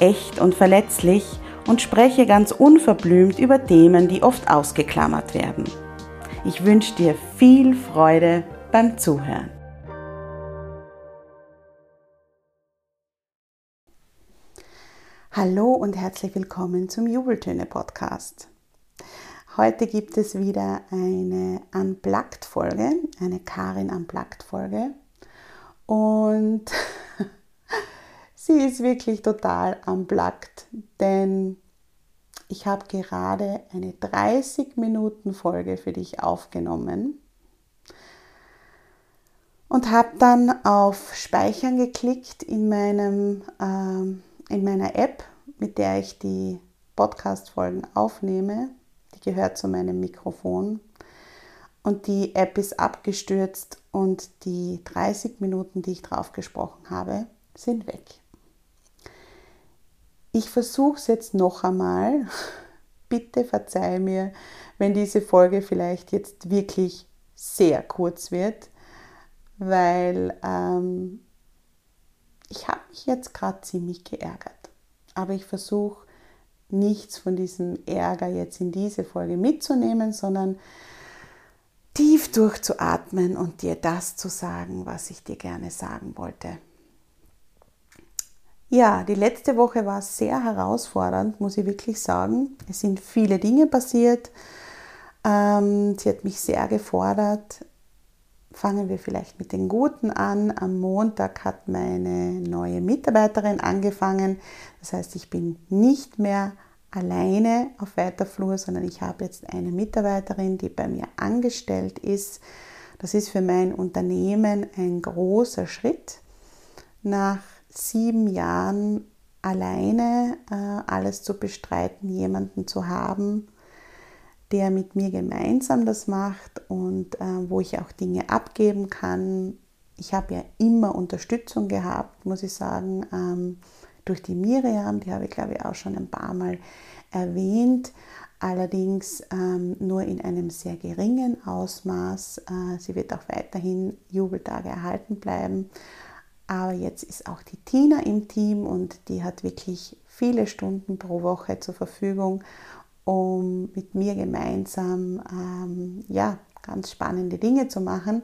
echt und verletzlich und spreche ganz unverblümt über Themen, die oft ausgeklammert werden. Ich wünsche dir viel Freude beim Zuhören. Hallo und herzlich willkommen zum Jubeltöne Podcast. Heute gibt es wieder eine Unplugged-Folge, eine Karin Unplugged-Folge. Und Sie ist wirklich total unplugged, denn ich habe gerade eine 30 Minuten Folge für dich aufgenommen und habe dann auf Speichern geklickt in, meinem, äh, in meiner App, mit der ich die Podcast-Folgen aufnehme. Die gehört zu meinem Mikrofon. Und die App ist abgestürzt und die 30 Minuten, die ich drauf gesprochen habe, sind weg. Ich versuche es jetzt noch einmal. Bitte verzeih mir, wenn diese Folge vielleicht jetzt wirklich sehr kurz wird, weil ähm, ich habe mich jetzt gerade ziemlich geärgert. Aber ich versuche nichts von diesem Ärger jetzt in diese Folge mitzunehmen, sondern tief durchzuatmen und dir das zu sagen, was ich dir gerne sagen wollte. Ja, die letzte Woche war sehr herausfordernd, muss ich wirklich sagen. Es sind viele Dinge passiert. Ähm, sie hat mich sehr gefordert. Fangen wir vielleicht mit den Guten an. Am Montag hat meine neue Mitarbeiterin angefangen. Das heißt, ich bin nicht mehr alleine auf weiter Flur, sondern ich habe jetzt eine Mitarbeiterin, die bei mir angestellt ist. Das ist für mein Unternehmen ein großer Schritt. Nach sieben Jahren alleine äh, alles zu bestreiten, jemanden zu haben, der mit mir gemeinsam das macht und äh, wo ich auch Dinge abgeben kann. Ich habe ja immer Unterstützung gehabt, muss ich sagen, ähm, durch die Miriam, die habe ich glaube ich auch schon ein paar Mal erwähnt, allerdings ähm, nur in einem sehr geringen Ausmaß. Äh, sie wird auch weiterhin Jubeltage erhalten bleiben aber jetzt ist auch die Tina im Team und die hat wirklich viele Stunden pro Woche zur Verfügung, um mit mir gemeinsam ähm, ja, ganz spannende Dinge zu machen.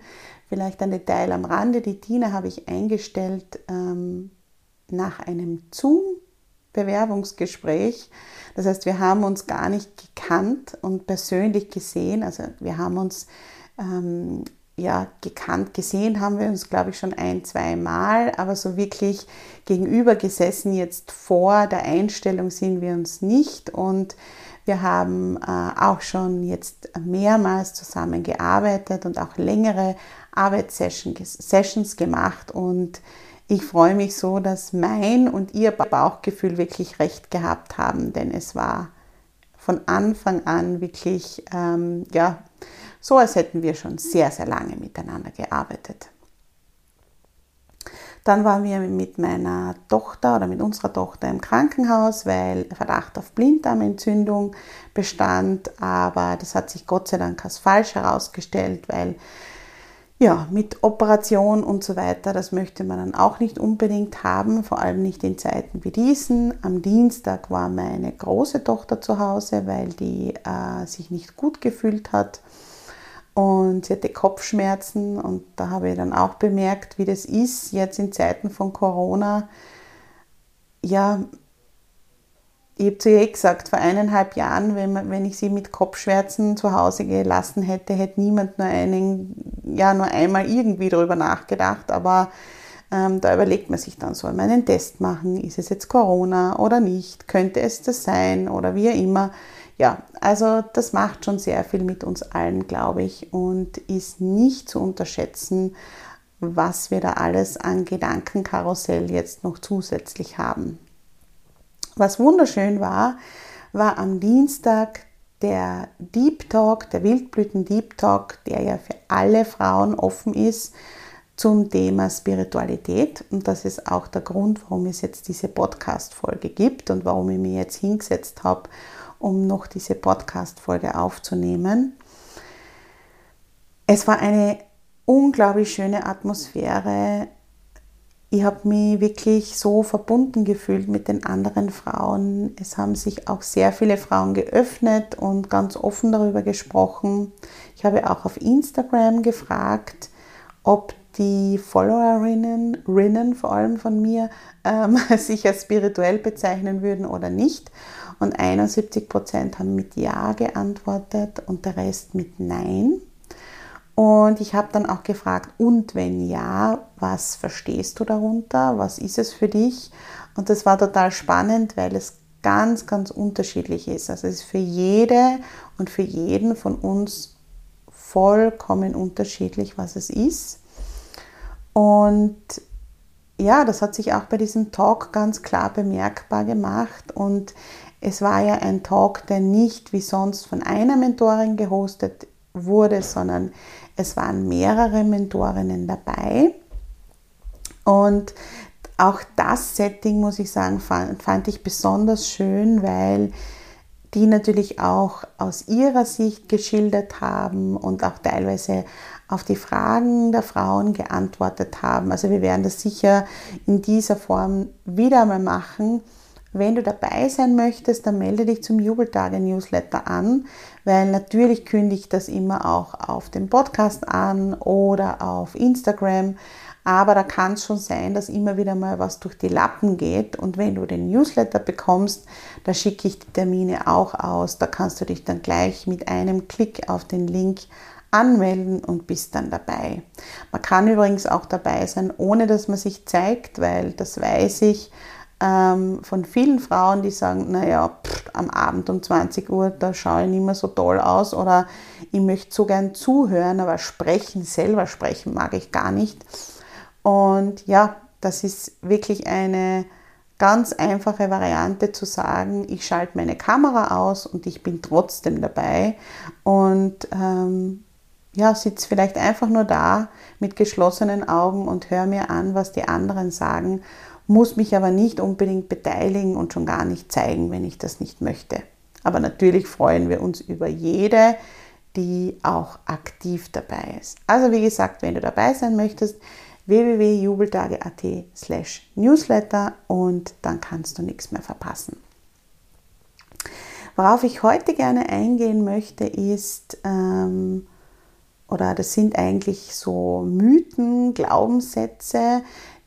Vielleicht ein Detail am Rande. Die Tina habe ich eingestellt ähm, nach einem Zoom-Bewerbungsgespräch. Das heißt, wir haben uns gar nicht gekannt und persönlich gesehen. Also wir haben uns ähm, ja, gekannt, gesehen haben wir uns, glaube ich, schon ein, zwei Mal, aber so wirklich gegenüber gesessen jetzt vor der Einstellung sind wir uns nicht. Und wir haben äh, auch schon jetzt mehrmals zusammengearbeitet und auch längere Arbeitssessions gemacht. Und ich freue mich so, dass mein und ihr Bauchgefühl wirklich recht gehabt haben, denn es war von Anfang an wirklich, ähm, ja, so als hätten wir schon sehr, sehr lange miteinander gearbeitet. Dann waren wir mit meiner Tochter oder mit unserer Tochter im Krankenhaus, weil Verdacht auf Blinddarmentzündung bestand. Aber das hat sich Gott sei Dank als falsch herausgestellt, weil ja, mit Operation und so weiter, das möchte man dann auch nicht unbedingt haben, vor allem nicht in Zeiten wie diesen. Am Dienstag war meine große Tochter zu Hause, weil die äh, sich nicht gut gefühlt hat und sie hatte Kopfschmerzen und da habe ich dann auch bemerkt, wie das ist jetzt in Zeiten von Corona. Ja, ich habe zu ihr gesagt, vor eineinhalb Jahren, wenn, wenn ich sie mit Kopfschmerzen zu Hause gelassen hätte, hätte niemand nur einen, ja, nur einmal irgendwie darüber nachgedacht. Aber ähm, da überlegt man sich dann, soll man einen Test machen? Ist es jetzt Corona oder nicht? Könnte es das sein oder wie auch immer? Ja, also das macht schon sehr viel mit uns allen, glaube ich, und ist nicht zu unterschätzen, was wir da alles an Gedankenkarussell jetzt noch zusätzlich haben. Was wunderschön war, war am Dienstag der Deep Talk, der Wildblüten Deep Talk, der ja für alle Frauen offen ist zum Thema Spiritualität. Und das ist auch der Grund, warum es jetzt diese Podcast-Folge gibt und warum ich mir jetzt hingesetzt habe, um noch diese Podcast-Folge aufzunehmen. Es war eine unglaublich schöne Atmosphäre ich habe mich wirklich so verbunden gefühlt mit den anderen Frauen. Es haben sich auch sehr viele Frauen geöffnet und ganz offen darüber gesprochen. Ich habe auch auf Instagram gefragt, ob die Followerinnen, Rinnen vor allem von mir, ähm, sich als spirituell bezeichnen würden oder nicht. Und 71 Prozent haben mit Ja geantwortet und der Rest mit Nein. Und ich habe dann auch gefragt, und wenn ja, was verstehst du darunter? Was ist es für dich? Und das war total spannend, weil es ganz, ganz unterschiedlich ist. Also es ist für jede und für jeden von uns vollkommen unterschiedlich, was es ist. Und ja, das hat sich auch bei diesem Talk ganz klar bemerkbar gemacht. Und es war ja ein Talk, der nicht wie sonst von einer Mentorin gehostet wurde, sondern es waren mehrere Mentorinnen dabei. Und auch das Setting, muss ich sagen, fand, fand ich besonders schön, weil die natürlich auch aus ihrer Sicht geschildert haben und auch teilweise auf die Fragen der Frauen geantwortet haben. Also wir werden das sicher in dieser Form wieder einmal machen. Wenn du dabei sein möchtest, dann melde dich zum Jubeltage-Newsletter an, weil natürlich kündige ich das immer auch auf dem Podcast an oder auf Instagram. Aber da kann es schon sein, dass immer wieder mal was durch die Lappen geht. Und wenn du den Newsletter bekommst, da schicke ich die Termine auch aus. Da kannst du dich dann gleich mit einem Klick auf den Link anmelden und bist dann dabei. Man kann übrigens auch dabei sein, ohne dass man sich zeigt, weil das weiß ich ähm, von vielen Frauen, die sagen, naja, pff, am Abend um 20 Uhr, da schaue ich nicht mehr so toll aus oder ich möchte so gern zuhören, aber sprechen, selber sprechen mag ich gar nicht. Und ja, das ist wirklich eine ganz einfache Variante zu sagen, ich schalte meine Kamera aus und ich bin trotzdem dabei und ähm, ja, sitze vielleicht einfach nur da mit geschlossenen Augen und höre mir an, was die anderen sagen muss mich aber nicht unbedingt beteiligen und schon gar nicht zeigen, wenn ich das nicht möchte. Aber natürlich freuen wir uns über jede, die auch aktiv dabei ist. Also wie gesagt, wenn du dabei sein möchtest, www.jubeltage.at slash newsletter und dann kannst du nichts mehr verpassen. Worauf ich heute gerne eingehen möchte, ist, ähm, oder das sind eigentlich so Mythen, Glaubenssätze,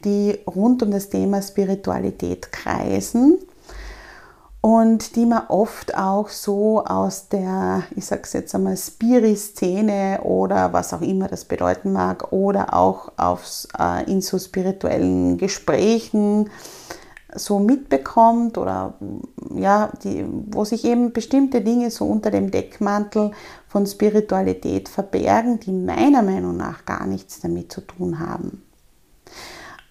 die rund um das Thema Spiritualität kreisen und die man oft auch so aus der, ich sag's jetzt einmal, Spiri-Szene oder was auch immer das bedeuten mag, oder auch aufs, äh, in so spirituellen Gesprächen so mitbekommt oder ja, die, wo sich eben bestimmte Dinge so unter dem Deckmantel von Spiritualität verbergen, die meiner Meinung nach gar nichts damit zu tun haben.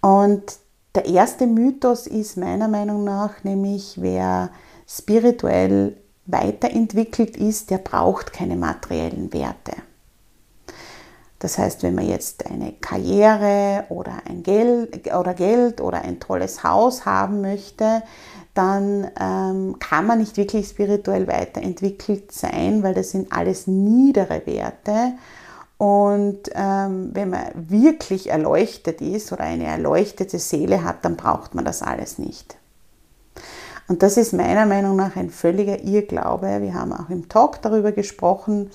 Und der erste Mythos ist meiner Meinung nach nämlich, wer spirituell weiterentwickelt ist, der braucht keine materiellen Werte. Das heißt, wenn man jetzt eine Karriere oder ein Geld oder Geld oder ein tolles Haus haben möchte, dann ähm, kann man nicht wirklich spirituell weiterentwickelt sein, weil das sind alles niedere Werte und ähm, wenn man wirklich erleuchtet ist oder eine erleuchtete Seele hat, dann braucht man das alles nicht. Und das ist meiner Meinung nach ein völliger Irrglaube. Wir haben auch im Talk darüber gesprochen.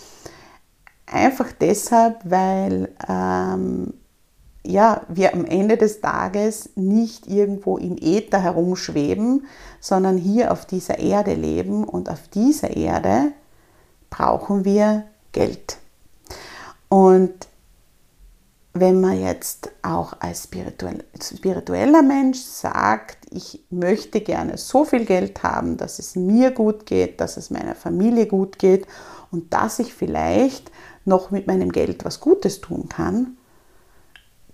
Einfach deshalb, weil ähm, ja, wir am Ende des Tages nicht irgendwo im Äther herumschweben, sondern hier auf dieser Erde leben und auf dieser Erde brauchen wir Geld. Und wenn man jetzt auch als spiritueller Mensch sagt, ich möchte gerne so viel Geld haben, dass es mir gut geht, dass es meiner Familie gut geht und dass ich vielleicht noch mit meinem Geld was Gutes tun kann,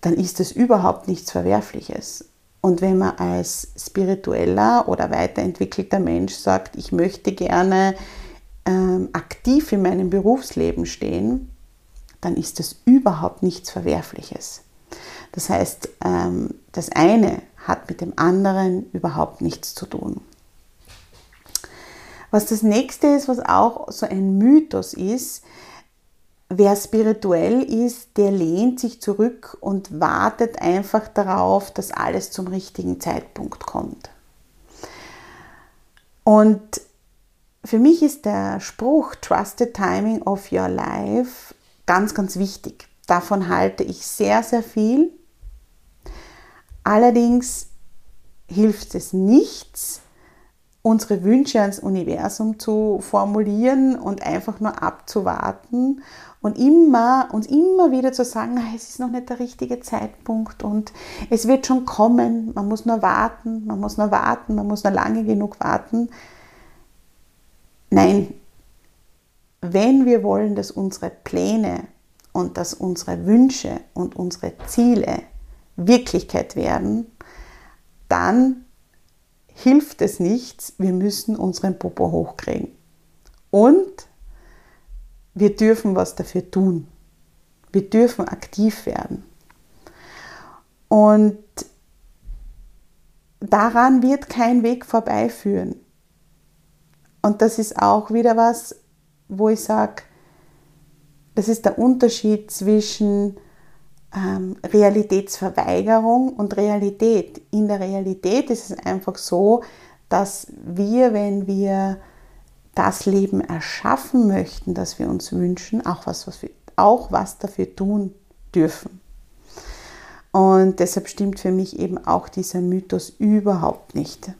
dann ist es überhaupt nichts Verwerfliches. Und wenn man als spiritueller oder weiterentwickelter Mensch sagt, ich möchte gerne ähm, aktiv in meinem Berufsleben stehen, dann ist das überhaupt nichts Verwerfliches. Das heißt, ähm, das eine hat mit dem anderen überhaupt nichts zu tun. Was das nächste ist, was auch so ein Mythos ist, wer spirituell ist, der lehnt sich zurück und wartet einfach darauf, dass alles zum richtigen Zeitpunkt kommt. Und für mich ist der Spruch Trust the Timing of Your Life ganz, ganz wichtig. Davon halte ich sehr, sehr viel. Allerdings hilft es nichts, unsere Wünsche ans Universum zu formulieren und einfach nur abzuwarten und immer, uns immer wieder zu sagen, es ist noch nicht der richtige Zeitpunkt und es wird schon kommen, man muss nur warten, man muss nur warten, man muss nur lange genug warten. Nein, wenn wir wollen, dass unsere Pläne und dass unsere Wünsche und unsere Ziele Wirklichkeit werden, dann hilft es nichts, wir müssen unseren Popo hochkriegen. Und wir dürfen was dafür tun. Wir dürfen aktiv werden. Und daran wird kein Weg vorbeiführen. Und das ist auch wieder was, wo ich sage, das ist der Unterschied zwischen ähm, Realitätsverweigerung und Realität. In der Realität ist es einfach so, dass wir, wenn wir das Leben erschaffen möchten, das wir uns wünschen, auch was, was wir, auch was dafür tun dürfen. Und deshalb stimmt für mich eben auch dieser Mythos überhaupt nicht.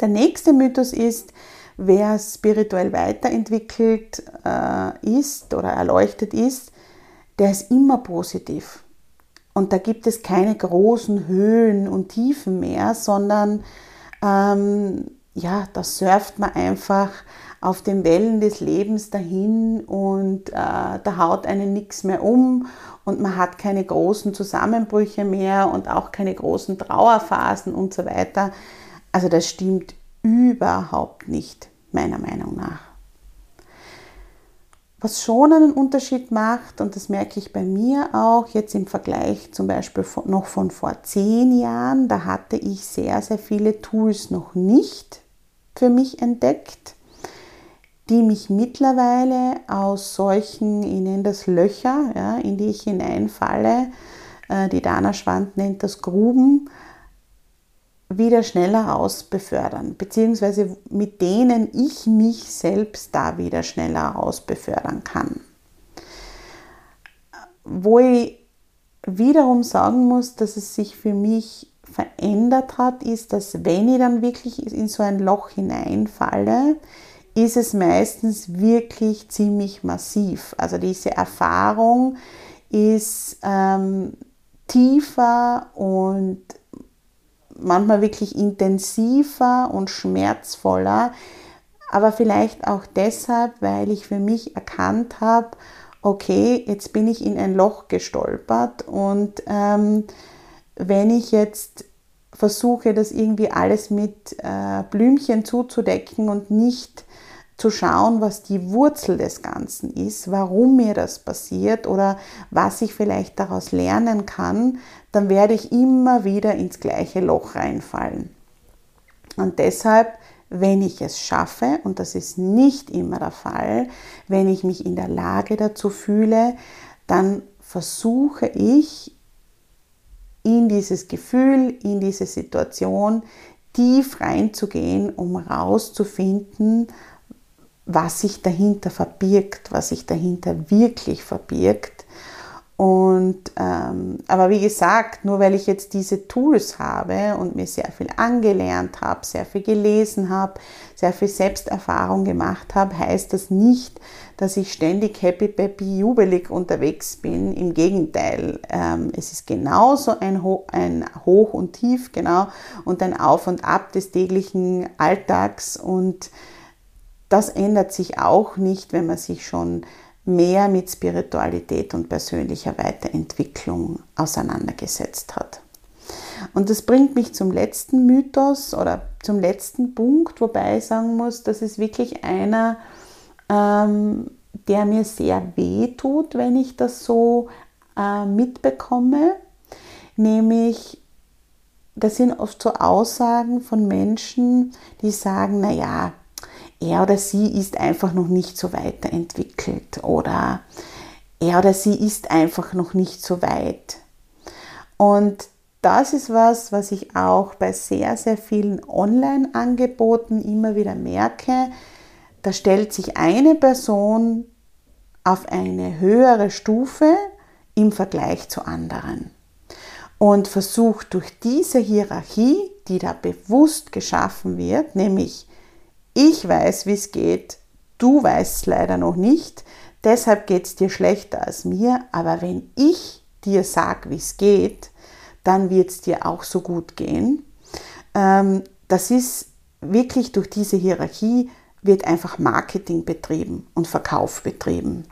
Der nächste Mythos ist, wer spirituell weiterentwickelt äh, ist oder erleuchtet ist, der ist immer positiv. Und da gibt es keine großen Höhen und Tiefen mehr, sondern ähm, ja, da surft man einfach auf den Wellen des Lebens dahin und äh, da haut einen nichts mehr um und man hat keine großen Zusammenbrüche mehr und auch keine großen Trauerphasen und so weiter. Also das stimmt überhaupt nicht, meiner Meinung nach. Was schon einen Unterschied macht, und das merke ich bei mir auch jetzt im Vergleich zum Beispiel noch von vor zehn Jahren, da hatte ich sehr, sehr viele Tools noch nicht für mich entdeckt, die mich mittlerweile aus solchen, ich nenne das Löcher, ja, in die ich hineinfalle, äh, die Dana Schwand nennt das Gruben, wieder schneller raus befördern, beziehungsweise mit denen ich mich selbst da wieder schneller raus befördern kann. Wo ich wiederum sagen muss, dass es sich für mich verändert hat, ist, dass wenn ich dann wirklich in so ein Loch hineinfalle, ist es meistens wirklich ziemlich massiv. Also diese Erfahrung ist ähm, tiefer und manchmal wirklich intensiver und schmerzvoller, aber vielleicht auch deshalb, weil ich für mich erkannt habe, okay, jetzt bin ich in ein Loch gestolpert und ähm, wenn ich jetzt versuche, das irgendwie alles mit äh, Blümchen zuzudecken und nicht zu schauen, was die Wurzel des Ganzen ist, warum mir das passiert oder was ich vielleicht daraus lernen kann, dann werde ich immer wieder ins gleiche Loch reinfallen. Und deshalb, wenn ich es schaffe, und das ist nicht immer der Fall, wenn ich mich in der Lage dazu fühle, dann versuche ich in dieses Gefühl, in diese Situation tief reinzugehen, um rauszufinden, was sich dahinter verbirgt, was sich dahinter wirklich verbirgt Und, ähm, aber wie gesagt, nur weil ich jetzt diese Tools habe und mir sehr viel angelernt habe, sehr viel gelesen habe, sehr viel Selbsterfahrung gemacht habe, heißt das nicht, dass ich ständig happy, peppy, jubelig unterwegs bin. Im Gegenteil, ähm, es ist genauso ein, Ho ein Hoch und Tief, genau, und ein Auf und Ab des täglichen Alltags. Und das ändert sich auch nicht, wenn man sich schon mehr mit Spiritualität und persönlicher Weiterentwicklung auseinandergesetzt hat. Und das bringt mich zum letzten Mythos oder zum letzten Punkt, wobei ich sagen muss, das ist wirklich einer, ähm, der mir sehr weh tut, wenn ich das so äh, mitbekomme. Nämlich, das sind oft so Aussagen von Menschen, die sagen, naja, er oder sie ist einfach noch nicht so weiterentwickelt oder er oder sie ist einfach noch nicht so weit. Und das ist was, was ich auch bei sehr, sehr vielen Online-Angeboten immer wieder merke. Da stellt sich eine Person auf eine höhere Stufe im Vergleich zu anderen und versucht durch diese Hierarchie, die da bewusst geschaffen wird, nämlich ich weiß, wie es geht, du weißt es leider noch nicht, deshalb geht es dir schlechter als mir, aber wenn ich dir sage, wie es geht, dann wird es dir auch so gut gehen. Ähm, das ist wirklich durch diese Hierarchie wird einfach Marketing betrieben und Verkauf betrieben.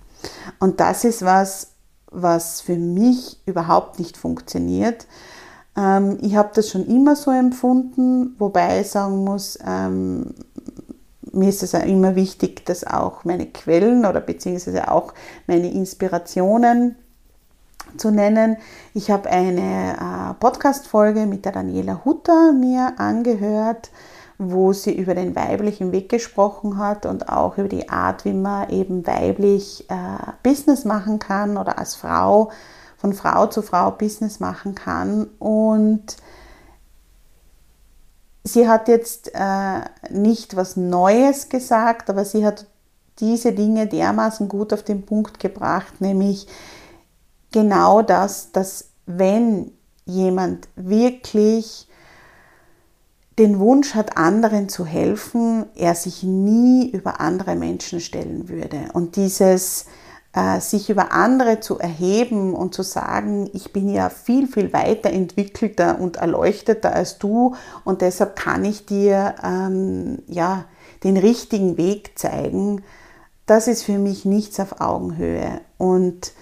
Und das ist was, was für mich überhaupt nicht funktioniert. Ähm, ich habe das schon immer so empfunden, wobei ich sagen muss, ähm, mir ist es immer wichtig, dass auch meine Quellen oder beziehungsweise auch meine Inspirationen zu nennen. Ich habe eine äh, Podcast-Folge mit der Daniela Hutter mir angehört, wo sie über den weiblichen Weg gesprochen hat und auch über die Art, wie man eben weiblich äh, Business machen kann oder als Frau von Frau zu Frau Business machen kann. Und sie hat jetzt äh, nicht was Neues gesagt, aber sie hat diese Dinge dermaßen gut auf den Punkt gebracht, nämlich genau das, dass wenn jemand wirklich den Wunsch hat, anderen zu helfen, er sich nie über andere Menschen stellen würde. Und dieses sich über andere zu erheben und zu sagen, ich bin ja viel, viel weiterentwickelter und erleuchteter als du und deshalb kann ich dir ähm, ja, den richtigen Weg zeigen, das ist für mich nichts auf Augenhöhe. Und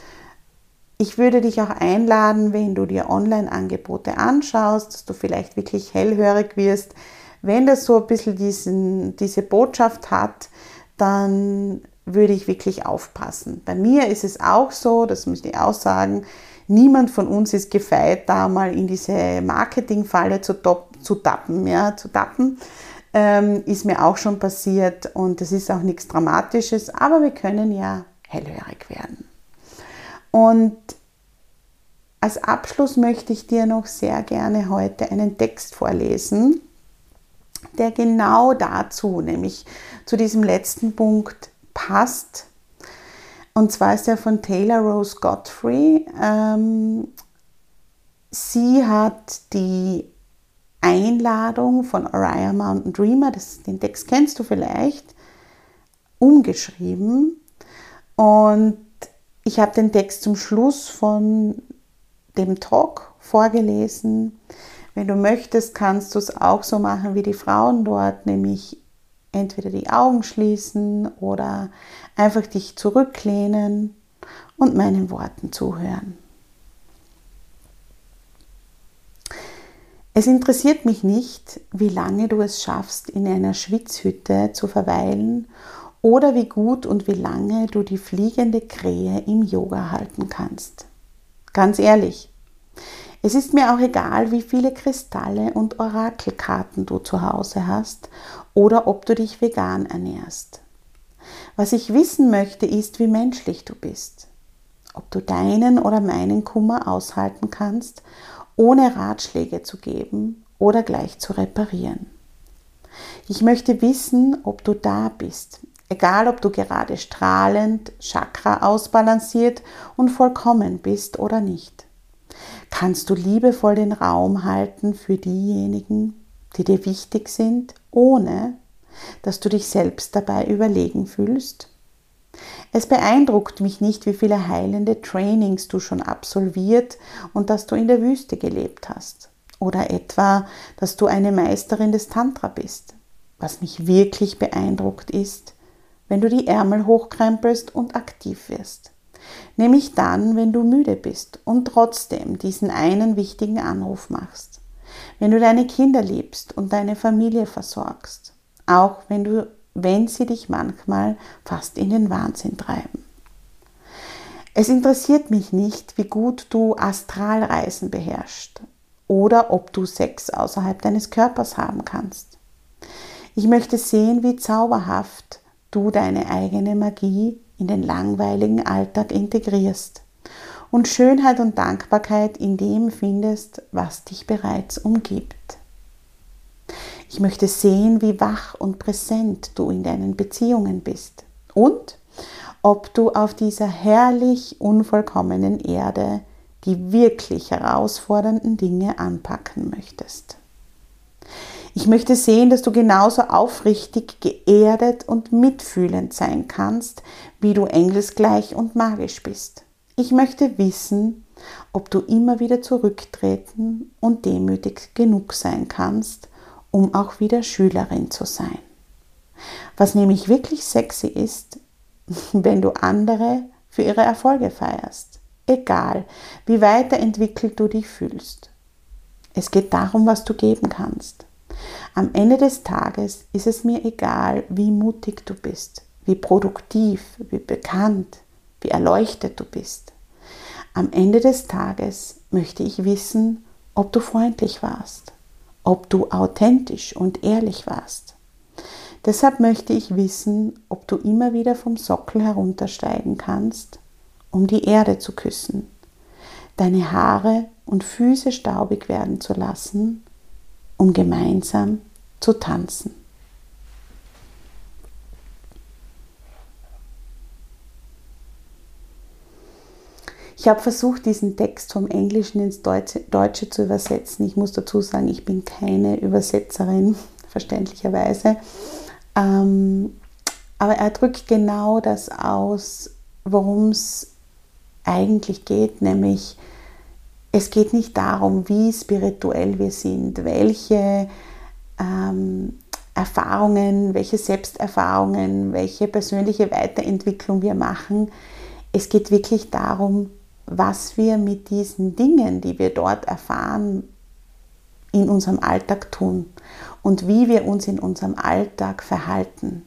ich würde dich auch einladen, wenn du dir Online-Angebote anschaust, dass du vielleicht wirklich hellhörig wirst. Wenn das so ein bisschen diesen, diese Botschaft hat, dann würde ich wirklich aufpassen. Bei mir ist es auch so, das möchte ich auch sagen, niemand von uns ist gefeit, da mal in diese Marketingfalle zu, zu tappen. Ja, zu tappen. Ähm, ist mir auch schon passiert und das ist auch nichts Dramatisches, aber wir können ja hellhörig werden. Und als Abschluss möchte ich dir noch sehr gerne heute einen Text vorlesen, der genau dazu, nämlich zu diesem letzten Punkt passt. Und zwar ist er von Taylor Rose Godfrey. Ähm, sie hat die Einladung von Orion Mountain Dreamer, das, den Text kennst du vielleicht, umgeschrieben. Und ich habe den Text zum Schluss von dem Talk vorgelesen. Wenn du möchtest, kannst du es auch so machen wie die Frauen dort, nämlich entweder die Augen schließen oder einfach dich zurücklehnen und meinen Worten zuhören. Es interessiert mich nicht, wie lange du es schaffst, in einer Schwitzhütte zu verweilen oder wie gut und wie lange du die fliegende Krähe im Yoga halten kannst. Ganz ehrlich, es ist mir auch egal, wie viele Kristalle und Orakelkarten du zu Hause hast oder ob du dich vegan ernährst. Was ich wissen möchte, ist, wie menschlich du bist. Ob du deinen oder meinen Kummer aushalten kannst, ohne Ratschläge zu geben oder gleich zu reparieren. Ich möchte wissen, ob du da bist, Egal, ob du gerade strahlend, Chakra ausbalanciert und vollkommen bist oder nicht. Kannst du liebevoll den Raum halten für diejenigen, die dir wichtig sind, ohne dass du dich selbst dabei überlegen fühlst? Es beeindruckt mich nicht, wie viele heilende Trainings du schon absolviert und dass du in der Wüste gelebt hast. Oder etwa, dass du eine Meisterin des Tantra bist. Was mich wirklich beeindruckt ist, wenn du die Ärmel hochkrempelst und aktiv wirst. Nämlich dann, wenn du müde bist und trotzdem diesen einen wichtigen Anruf machst. Wenn du deine Kinder liebst und deine Familie versorgst. Auch wenn du wenn sie dich manchmal fast in den Wahnsinn treiben. Es interessiert mich nicht, wie gut du Astralreisen beherrschst oder ob du Sex außerhalb deines Körpers haben kannst. Ich möchte sehen, wie zauberhaft du deine eigene Magie in den langweiligen Alltag integrierst und Schönheit und Dankbarkeit in dem findest, was dich bereits umgibt. Ich möchte sehen, wie wach und präsent du in deinen Beziehungen bist und ob du auf dieser herrlich unvollkommenen Erde die wirklich herausfordernden Dinge anpacken möchtest. Ich möchte sehen, dass du genauso aufrichtig, geerdet und mitfühlend sein kannst, wie du engelsgleich und magisch bist. Ich möchte wissen, ob du immer wieder zurücktreten und demütig genug sein kannst, um auch wieder Schülerin zu sein. Was nämlich wirklich sexy ist, wenn du andere für ihre Erfolge feierst. Egal, wie weiterentwickelt du dich fühlst. Es geht darum, was du geben kannst. Am Ende des Tages ist es mir egal, wie mutig du bist, wie produktiv, wie bekannt, wie erleuchtet du bist. Am Ende des Tages möchte ich wissen, ob du freundlich warst, ob du authentisch und ehrlich warst. Deshalb möchte ich wissen, ob du immer wieder vom Sockel heruntersteigen kannst, um die Erde zu küssen, deine Haare und Füße staubig werden zu lassen, um gemeinsam zu tanzen. Ich habe versucht, diesen Text vom Englischen ins Deutsche, zu übersetzen. Ich muss dazu sagen, ich bin keine Übersetzerin, verständlicherweise. Ähm, aber er drückt genau das aus, worum es eigentlich geht, nämlich es geht nicht darum, wie spirituell wir sind, welche ähm, Erfahrungen, welche Selbsterfahrungen, welche persönliche Weiterentwicklung wir machen. Es geht wirklich darum, was wir mit diesen Dingen, die wir dort erfahren, in unserem Alltag tun und wie wir uns in unserem Alltag verhalten.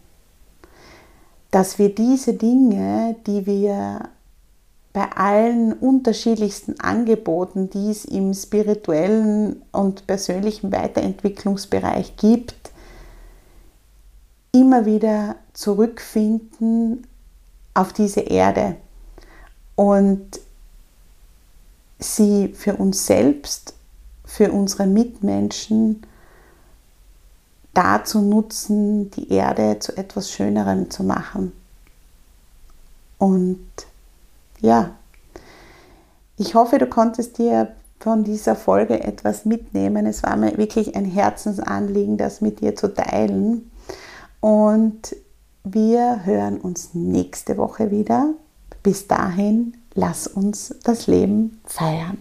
Dass wir diese Dinge, die wir bei allen unterschiedlichsten Angeboten, die es im spirituellen und persönlichen Weiterentwicklungsbereich gibt, immer wieder zurückfinden auf diese Erde und sie für uns selbst, für unsere Mitmenschen dazu nutzen, die Erde zu etwas Schönerem zu machen. Und ja, ich hoffe, du konntest dir von dieser Folge etwas mitnehmen. Es war mir wirklich ein Herzensanliegen, das mit dir zu teilen. Und wir hören uns nächste Woche wieder. Bis dahin, lass uns das Leben feiern.